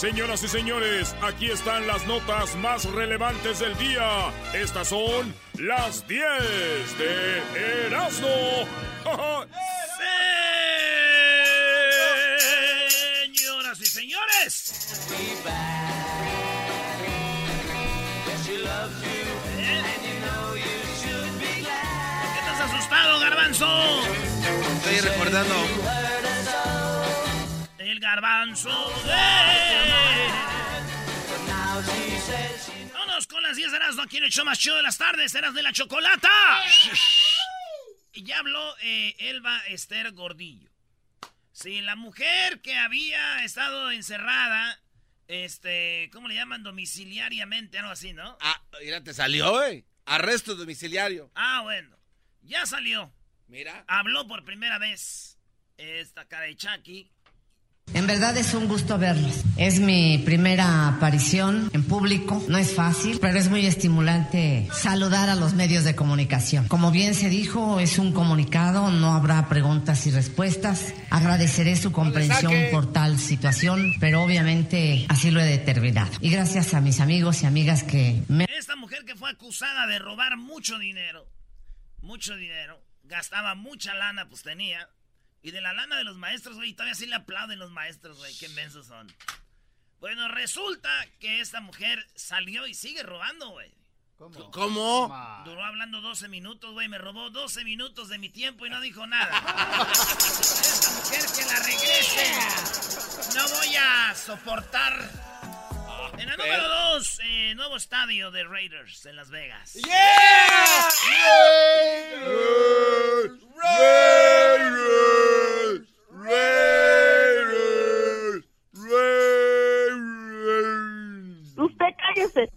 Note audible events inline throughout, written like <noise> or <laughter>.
Señoras y señores, aquí están las notas más relevantes del día. Estas son las 10 de Erasmo. Señoras y señores. ¿Qué estás asustado, garbanzo? Estoy recordando. Garbanzo. Vámonos con las 10 de Erasmo aquí en el show más chido de las tardes, Eras de la Chocolata. <laughs> Y ya habló eh, Elba Esther Gordillo. Sí, la mujer que había estado encerrada, este, ¿cómo le llaman? Domiciliariamente, algo así, ¿no? Ah, mira, te salió, eh. Arresto domiciliario. Ah, bueno. Ya salió. Mira. Habló por primera vez esta cara de Chucky. En verdad es un gusto verlos. Es mi primera aparición en público. No es fácil, pero es muy estimulante saludar a los medios de comunicación. Como bien se dijo, es un comunicado, no habrá preguntas y respuestas. Agradeceré su comprensión por tal situación, pero obviamente así lo he determinado. Y gracias a mis amigos y amigas que me... Esta mujer que fue acusada de robar mucho dinero, mucho dinero, gastaba mucha lana, pues tenía. Y de la lana de los maestros, güey, todavía sí le aplauden los maestros, güey, qué mensos son. Bueno, resulta que esta mujer salió y sigue robando, güey. ¿Cómo? ¿Cómo? Duró hablando 12 minutos, güey, me robó 12 minutos de mi tiempo y no dijo nada. <laughs> esta mujer que la regrese. No voy a soportar. En la número 2, eh, nuevo estadio de Raiders en Las Vegas. ¡Yeah! Raiders, Raiders, Raiders. Usted cállese.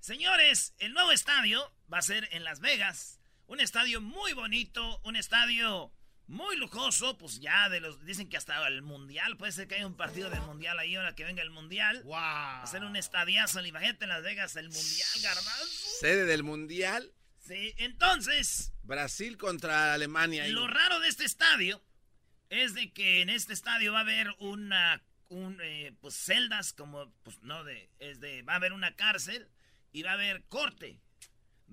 Señores, el nuevo estadio va a ser en Las Vegas. Un estadio muy bonito, un estadio muy lujoso, pues ya de los dicen que hasta el mundial, puede ser que haya un partido del mundial ahí ahora que venga el mundial. Wow. Hacer un estadiazo, imagínate en Las Vegas el mundial, garbanzo. Sede del mundial. Sí, entonces, Brasil contra Alemania. lo raro de este estadio es de que en este estadio va a haber una un, eh, pues celdas como pues no de es de va a haber una cárcel y va a haber corte.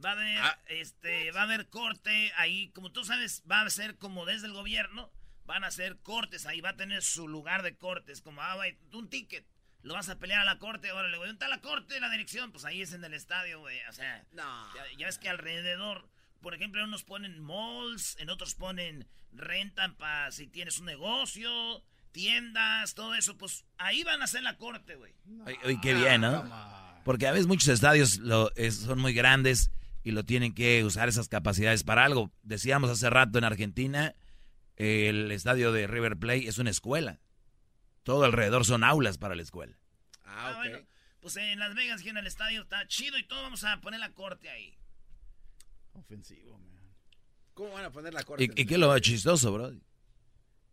Va a haber Ah. este va a haber corte ahí, como tú sabes, va a ser como desde el gobierno, van a hacer cortes ahí, va a tener su lugar de cortes, como ah, güey, un ticket. Lo vas a pelear a la corte, órale, güey. ¿Dónde está la corte? La dirección, pues ahí es en el estadio, güey. O sea, No. ya, ya ves que alrededor, por ejemplo, en unos ponen malls, en otros ponen rentan para si tienes un negocio, tiendas, todo eso, pues ahí van a hacer la corte, güey. Oye, qué bien, ¿no? Porque a veces muchos estadios lo, es- son muy grandes y lo tienen que usar esas capacidades para algo. Decíamos hace rato en Argentina, el estadio de River Plate es una escuela. Todo alrededor son aulas para la escuela. Ah, Ah, bueno, pues en Las Vegas, aquí en el estadio, está chido y todo, vamos a poner la corte ahí. Ofensivo, man. ¿Cómo van a poner la corte? ¿Y, y qué es lo chistoso, bro?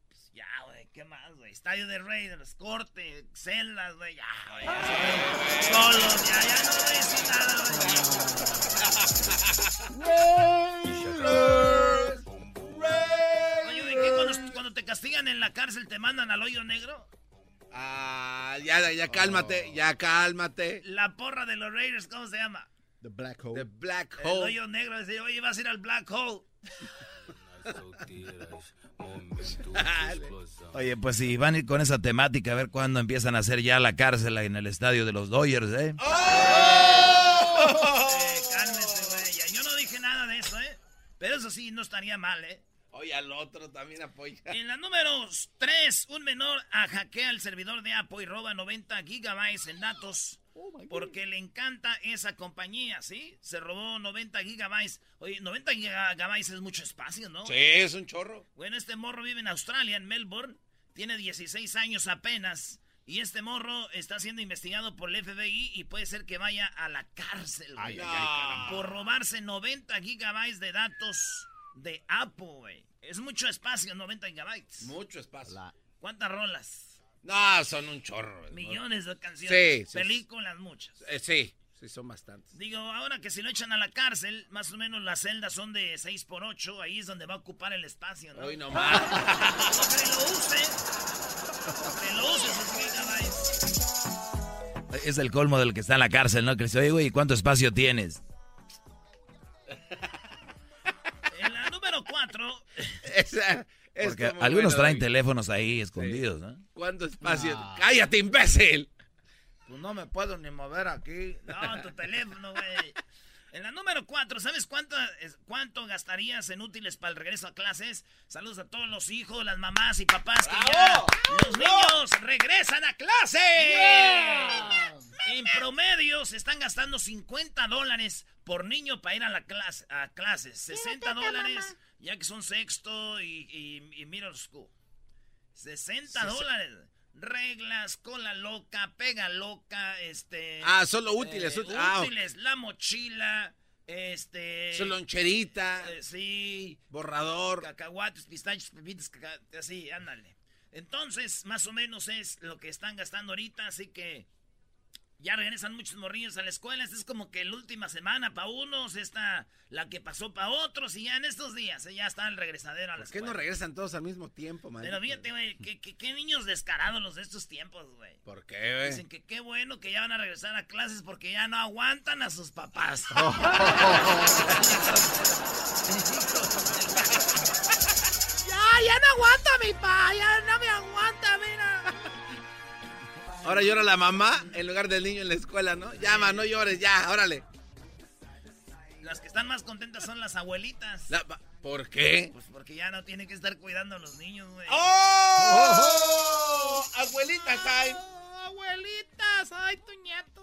Pues ya, ¿qué más, güey? Estadio de Raiders, corte, celdas, güey, ya, güey. ya, Solos, ya, ya no voy a decir nada, güey. Oye, güey, ¿qué cuando, cuando te castigan en la cárcel te mandan al hoyo negro? Ah, ya, ya cálmate, ya cálmate. La porra de los Raiders, ¿cómo se llama? The Black Hole. The Black El Hole. hoyo negro. Dice, oye, vas a ir al Black Hole. <laughs> Oye, pues si van a ir con esa temática, a ver cuándo empiezan a hacer ya la cárcel en el estadio de los Dodgers, ¿eh? ¡Oh! Eh, cálmese, güey. Yo no dije nada de eso, ¿eh? Pero eso sí, no estaría mal, ¿eh? Oye, al otro también apoya. En la número 3, un menor hackea el servidor de Apple y roba 90 gigabytes en datos. Oh porque le encanta esa compañía, ¿sí? Se robó 90 gigabytes. Oye, 90 gigabytes es mucho espacio, ¿no? Sí, es un chorro. Bueno, este morro vive en Australia, en Melbourne. Tiene 16 años apenas. Y este morro está siendo investigado por el FBI y puede ser que vaya a la cárcel, por robarse 90 gigabytes de datos de Apple, güey. Es mucho espacio, 90 gigabytes. Mucho espacio. ¿Cuántas rolas? No, son un chorro. Millones de canciones. Sí, Películas, muchas. Eh, sí, sí, son bastantes. Digo, ahora que si lo echan a la cárcel, más o menos las celdas son de 6 por 8 ahí es donde va a ocupar el espacio, ¿no? Hoy nomás. <laughs> que lo use. Que lo use. Es el colmo del que está en la cárcel, ¿no? Que dice, oye, güey, ¿cuánto espacio tienes? <laughs> Porque algunos traen teléfonos ahí escondidos, ¿no? ¿Cuánto espacio? ¡Cállate, imbécil! Pues no me puedo ni mover aquí. No, tu teléfono, güey. En la número 4, ¿sabes cuánto, cuánto gastarías en útiles para el regreso a clases? Saludos a todos los hijos, las mamás y papás que ya los niños regresan a clase. En promedio se están gastando 50 dólares por niño para ir a la clase, a clases. 60 dólares ya que son sexto y, y, middle school. 60 dólares. Reglas, cola loca, pega loca, este... Ah, solo útiles. Eh, ah, útiles, la mochila, este... Su loncherita. Eh, sí. Borrador. Cacahuates, pistachos, pepitas, así, ándale. Entonces, más o menos es lo que están gastando ahorita, así que ya regresan muchos morrillos a la escuela. Esta es como que la última semana para unos, esta la que pasó para otros. Y ya en estos días eh, ya está el regresadero a la escuela. ¿Por qué no regresan todos al mismo tiempo, man? Pero fíjate, güey, ¿qué, niños descarados los de estos tiempos, güey. ¿Por qué, güey? Dicen que qué bueno que ya van a regresar a clases porque ya no aguantan a sus papás. <laughs> <laughs> <laughs> ya, ya no aguanta Ahora llora la mamá en lugar del niño en la escuela, ¿no? Llama, no llores, ya, órale. Las que están más contentas son las abuelitas. ¿Por qué? Pues porque ya no tienen que estar cuidando a los niños, güey. ¡Oh! <laughs> ¡Abuelitas, ay! ¡Abuelitas! ¡Ay, tu nieto!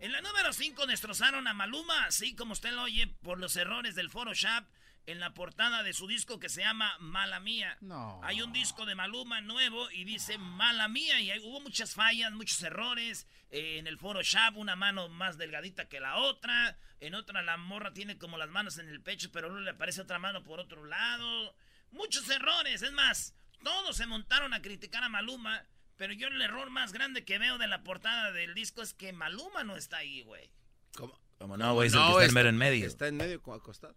En la número 5 destrozaron a Maluma, así como usted lo oye, por los errores del Photoshop en la portada de su disco que se llama Mala Mía. No. Hay un disco de Maluma nuevo y dice Mala Mía y hubo muchas fallas, muchos errores. Eh, en el Photoshop una mano más delgadita que la otra. En otra la morra tiene como las manos en el pecho, pero luego le aparece otra mano por otro lado. Muchos errores. Es más, todos se montaron a criticar a Maluma. Pero yo el error más grande que veo de la portada del disco es que Maluma no está ahí, güey. ¿Cómo? no, güey? está, en medio en medio. Está en medio acostado.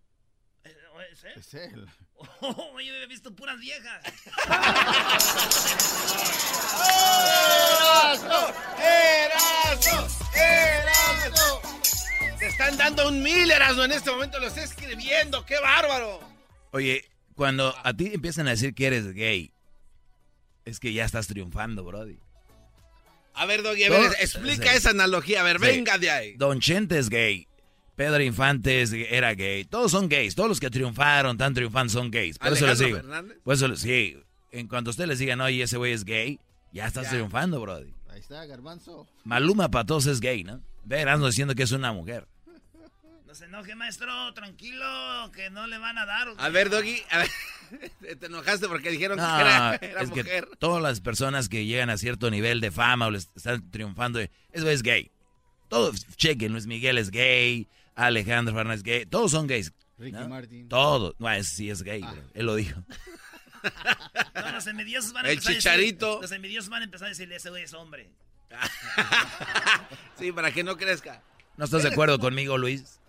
¿Es él? Es él. <laughs> Oh, yo he visto puras viejas. ¡Erazo! ¡Erazo! ¡Erazo! Te están dando un mil, Erasmo, en este momento lo estoy escribiendo. ¡Qué bárbaro! Oye, cuando a ti empiezan a decir que eres gay, es que ya estás triunfando, Brody. A ver, Doggy, a ver, explica esa analogía. A ver, venga de ahí. Don Chente es gay. Pedro Infantes era gay. Todos son gays. Todos los que triunfaron, tan triunfantes, son gays. Por eso les digo. Por eso, sí. En cuanto usted les diga, no, y ese güey es gay, ya estás triunfando, brody. Ahí está, garbanzo. Maluma Patos es gay, ¿no? Verás diciendo que es una mujer. No se enoje, maestro, tranquilo, que no le van a dar. A ver, Doggy, a ver, <laughs> te enojaste porque dijeron que era, es mujer. Que todas las personas que llegan a cierto nivel de fama o les están triunfando, eso es gay. Todos, chequen, Luis Miguel es gay, Alejandro Fernández gay. Todos son gays. Ricky Martin. Todos. No, ese sí es gay, ah. Él lo dijo. <laughs> los envidiosos van a El empezar chicharito. A decir, los envidiosos van a empezar a decirle, ese güey es hombre. <laughs> sí, para que no crezca. ¿No estás de acuerdo conmigo, Luis?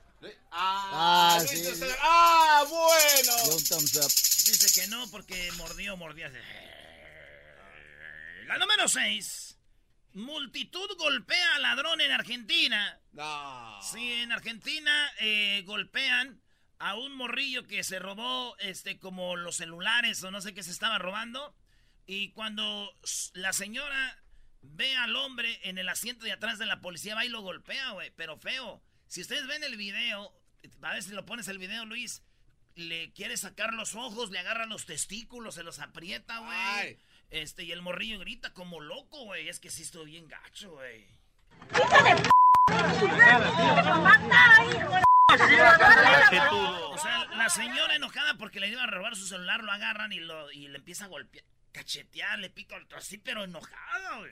Ah, ah, sí. ah bueno. Dice que no porque mordió, mordió. La número 6. Multitud golpea a ladrón en Argentina. No. Sí, en Argentina eh, golpean a un morrillo que se robó este como los celulares o no sé qué se estaba robando. Y cuando la señora ve al hombre en el asiento de atrás de la policía, va y lo golpea, güey. Pero feo. Si ustedes ven el video, a ver si lo pones el video, Luis. Le quiere sacar los ojos, le agarra los testículos, se los aprieta, güey. Este, y el morrillo grita como loco, güey. Es que sí estoy bien gacho, güey. O sea, la señora enojada porque le iban a robar su celular, lo agarran y, lo, y le empieza a golpear, cachetear, le pica el así, pero enojada, güey.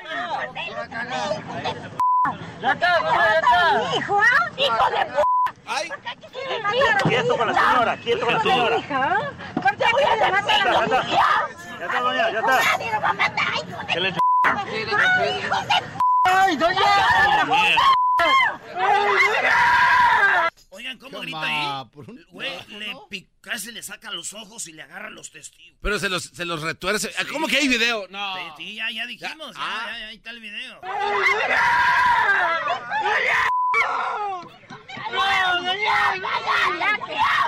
¡Ya está, ya está! ¡Hijo, hijo de p! ¡Ay! Quieto con la señora, quieto con la señora. ¿Por qué voy a matar a la Ya está, doña, ya está. ¡Nadie lo va a matar, hijo de p! ¡Ay, hijo de p! ¡Ay, doña! Oigan, ¿cómo grita ahí? Güey, le casi le saca los ojos y le agarra los testigos. Pero se los, se los retuerce. ¿Cómo que hay video? No. Sí, ya, ya dijimos. Ya, Ah. ya, ya, ahí está el video.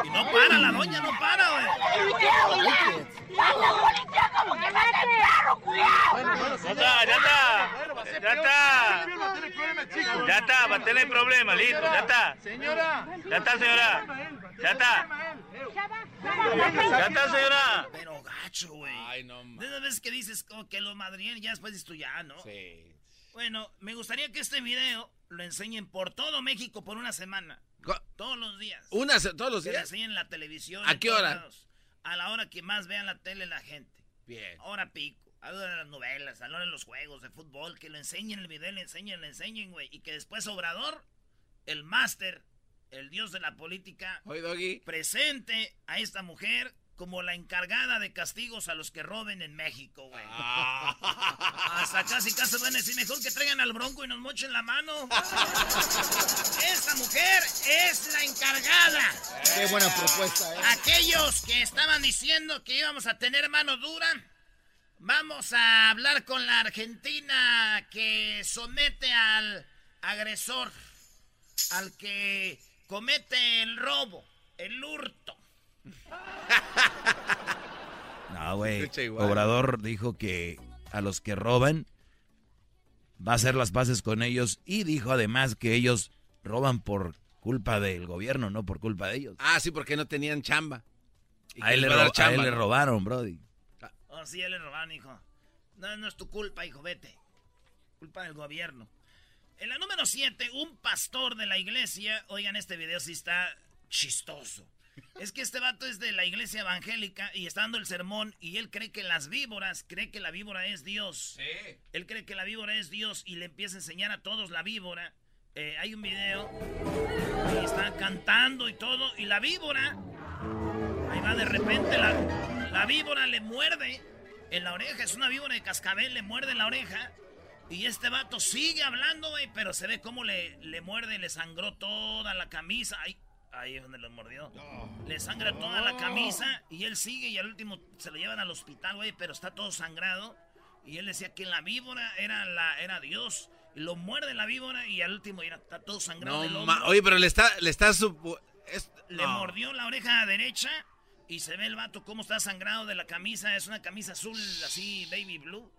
Y no para, la doña no para, güey. Ya está, ya está. Ya está. Ya está, va a tener problemas, listo, ya está. Señora. Ya está, señora. Ya está. Ya está, señora. Pero gacho, güey. Ay, no De esas veces que dices como que lo madrien ya después dices tú ya, ¿no? Sí. Bueno, me gustaría que este video lo enseñen por todo México por una semana. Todos los días. Una, todos los Que lo días. enseñen en la televisión. ¿A qué hora? lados. A la hora que más vean la tele la gente. Bien. Hora pico. A la hora de las novelas, a la hora de los juegos de fútbol. Que lo enseñen el video, le enseñen, le enseñen, güey. Y que después Obrador, el máster, el dios de la política, Doggy. presente a esta mujer como la encargada de castigos a los que roben en México, güey. Hasta casi casi van a decir, mejor que traigan al bronco y nos mochen la mano. Esta mujer es la encargada. Qué buena propuesta, ¿eh? Aquellos que estaban diciendo que íbamos a tener mano dura, vamos a hablar con la Argentina que somete al agresor, al que comete el robo, el hurto. No, güey. Obrador dijo que a los que roban va a hacer las paces con ellos y dijo además que ellos roban por culpa del gobierno, no por culpa de ellos. Ah, sí, porque no tenían chamba. A él, le, a a robaron, Brody. Oh, sí, él le robaron, hijo. No, no es tu culpa, hijo, vete. Culpa del gobierno. En la número 7, un pastor de la iglesia. Oigan, este video sí está chistoso. Es que este vato es de la iglesia evangélica y está dando el sermón y él cree que las víboras, cree que la víbora es Dios. Él cree que la víbora es Dios y le empieza a enseñar a todos la víbora. Eh, hay un video y está cantando y todo y la víbora Ahí va de repente la, la víbora le muerde en la oreja. Es una víbora de cascabel, le muerde en la oreja. Y este vato sigue hablando, güey, pero se ve cómo le, le muerde, le sangró toda la camisa. Ahí, ahí es donde lo mordió. Le sangra toda la camisa y él sigue y al último se lo llevan al hospital, güey, pero está todo sangrado. Y él decía que la víbora era, la, era Dios. Y lo muerde la víbora y al último ya está todo sangrado No, del. Oye, pero le está, le está es- Le no. mordió la oreja derecha y se ve el vato cómo está sangrado de la camisa. Es una camisa azul, así, baby blue.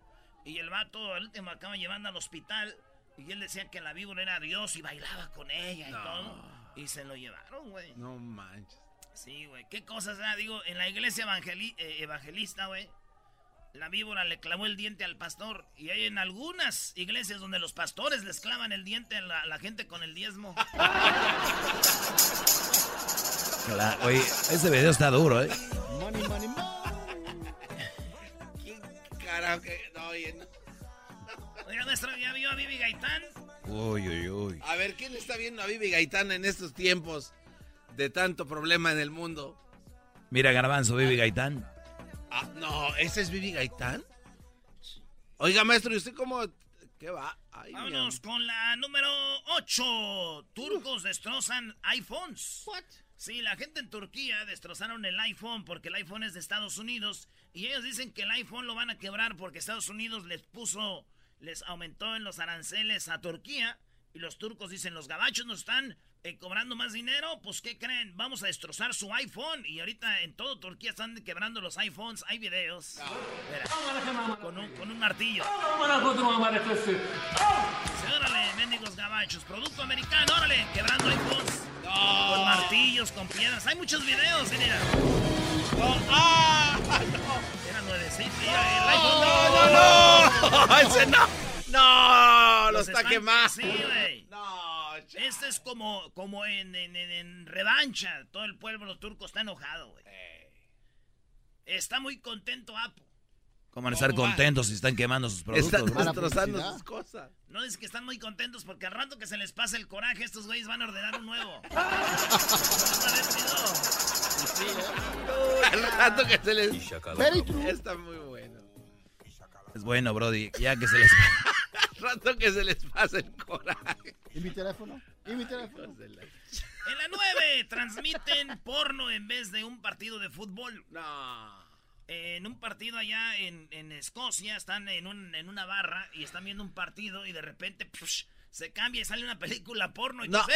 Y el vato al último acaba llevando al hospital. Y él decía que la víbora era Dios y bailaba con ella y No. todo. Y se lo llevaron, güey. No manches. Sí, güey. ¿Qué cosas? ah? Digo, en la iglesia evangeli- eh, evangelista, güey. La víbora le clavó el diente al pastor. Y hay en algunas iglesias donde los pastores les clavan el diente a la, a la gente con el diezmo. Cla- Oye, ese video está duro, ¿eh? Money, money, money. ¿Quién carajo que.? No, oye, no. Oiga, maestro, ¿ya vio a Vivi Gaitán? Uy, uy, uy. A ver, ¿quién está viendo a Vivi Gaitán en estos tiempos de tanto problema en el mundo? Mira, Garbanzo, Vivi Gaitán. Ah, no, ¿ese es Vivi Gaitán? Oiga, maestro, ¿y usted cómo.? ¿Qué va? Ay, Vámonos con la número 8. Turcos destrozan iPhones. Sí, la gente en Turquía destrozaron el iPhone porque el iPhone es de Estados Unidos y ellos dicen que el iPhone lo van a quebrar porque Estados Unidos les puso, les aumentó en los aranceles a Turquía Y los turcos dicen, los gabachos nos están eh, cobrando más dinero, pues ¿qué creen? Vamos a destrozar su iPhone. Y ahorita en todo Turquía están quebrando los iPhones. Hay videos. con, un, con un martillo. órale, mendigos gabachos. Producto americano, órale, quebrando iPhones. Con martillos, con piedras. Hay muchos videos, mira. ¡Ah! El iPhone. No, no, no. Ese no. No, lo está quemando. Sí, güey. No, Este es como, como en, en, en, revancha. Todo el pueblo turco está enojado, güey. Está muy contento Apo. ¿Cómo van a estar contentos si están quemando sus productos? Están destrozando sus cosas. No, es que están muy contentos porque al rato que se les pase el coraje, estos güeyes van a ordenar un nuevo. Sí. <laughs> Al rato que se les... Está muy bueno. Es bueno, Brody. Ya que se les... <laughs> al rato que se les pase el coraje. ¿Y mi teléfono? ¿Y mi teléfono? En la 9 transmiten porno en vez de un partido de fútbol. No en un partido allá en, Escocia, están en, un, en, una barra y están viendo un partido y de repente se cambia y sale una película porno y no. <laughs>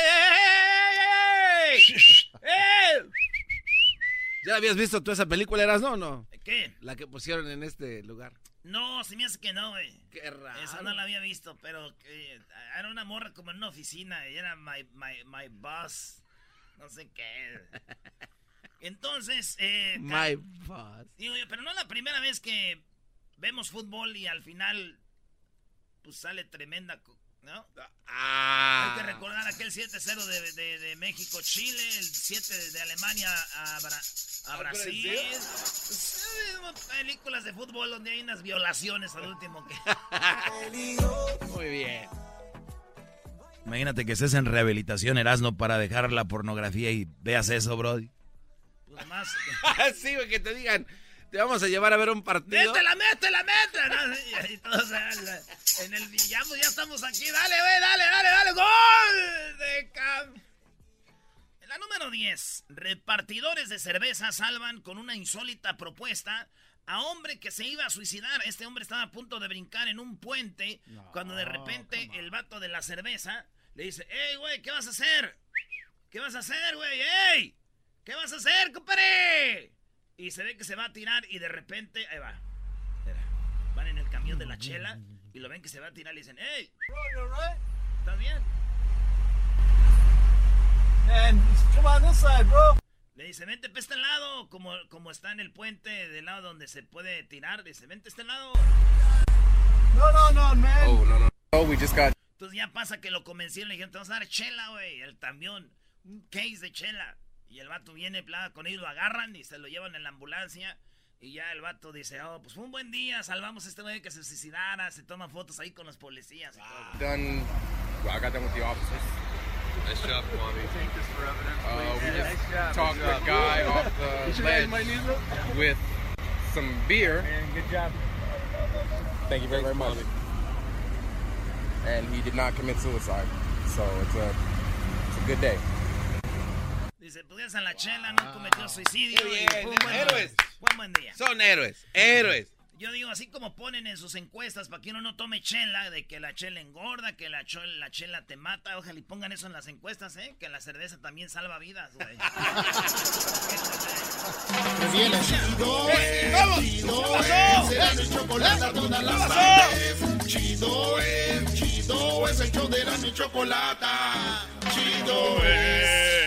¿Ya habías visto tú esa película, eras no no? ¿Qué? La que pusieron en este lugar. No, se me hace que no, güey. Qué raro. Esa no la había visto, pero era una morra como en una oficina y era my, my, my boss. No sé qué. <laughs> Entonces, eh, My boss. Digo yo, pero no es la primera vez que vemos fútbol y al final pues sale tremenda, ¿no? Ah. Hay que recordar aquel 7-0 de, de, México-Chile, el 7 de Alemania a, a Brasil. Pues, películas de fútbol donde hay unas violaciones al último que... <laughs> Muy bien. Imagínate que estés en rehabilitación, Erasmo, para dejar la pornografía y veas eso, Brody. Más. <laughs> sí, que te digan, te vamos a llevar a ver un partido. ¡Métela, métela, métela! Y, todos en el ya, pues, ya estamos aquí. Dale, güey, dale, dale, dale. ¡Gol! De cam... En la número 10, repartidores de cerveza salvan con una insólita propuesta a hombre que se iba a suicidar. Este hombre estaba a punto de brincar en un puente cuando de repente el vato de la cerveza le dice, ¡Ey, güey, ¿qué vas a hacer? ¿Qué vas a hacer, güey? ¡Ey! ¿Qué vas a hacer, compadre? Y se ve que se va a tirar y de repente, ahí va. Van en el camión de la chela y lo ven que se va a tirar y dicen, ¡Hey! ¿Estás bien? Le dice, vente para este lado, como, como está en el puente del lado donde se puede tirar. Dice, vente este lado. No, no, no, man. Oh, no, no. Oh, we just got... Entonces ya pasa que lo convencieron, le dijeron, te vamos a dar chela, güey, el camión. Un case de chela. Y el vato viene, con ellos, lo agarran y se lo llevan en la ambulancia. Y ya el vato dice, oh, pues fue un buen día, salvamos a este güey que se suicidara, se toma fotos ahí con los policías. Y todo. Done, well, I got done with the officers. Nice job, Kwame. Take this for evidence, uh, we just nice job, talked to a guy off the ledge with some beer. Man, good job. Thank you very, very much. And he did not commit suicide. So it's a, it's a good day. Pues a la chela, no cometió suicidio. Bien, y fue un buen héroes. Fue un buen día. Son héroes, héroes. Yo digo, así como ponen en sus encuestas para que uno no tome chela, de que la chela engorda, que la, la chela te mata, ojalá y pongan eso en las encuestas, ¿eh? Que la cerveza también salva vidas, güey. <laughs> viene chido, ¡Vamos! chido es, el chocolate todas las tardes. Chido es, chido es el show de la chocolate. Chido es.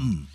come.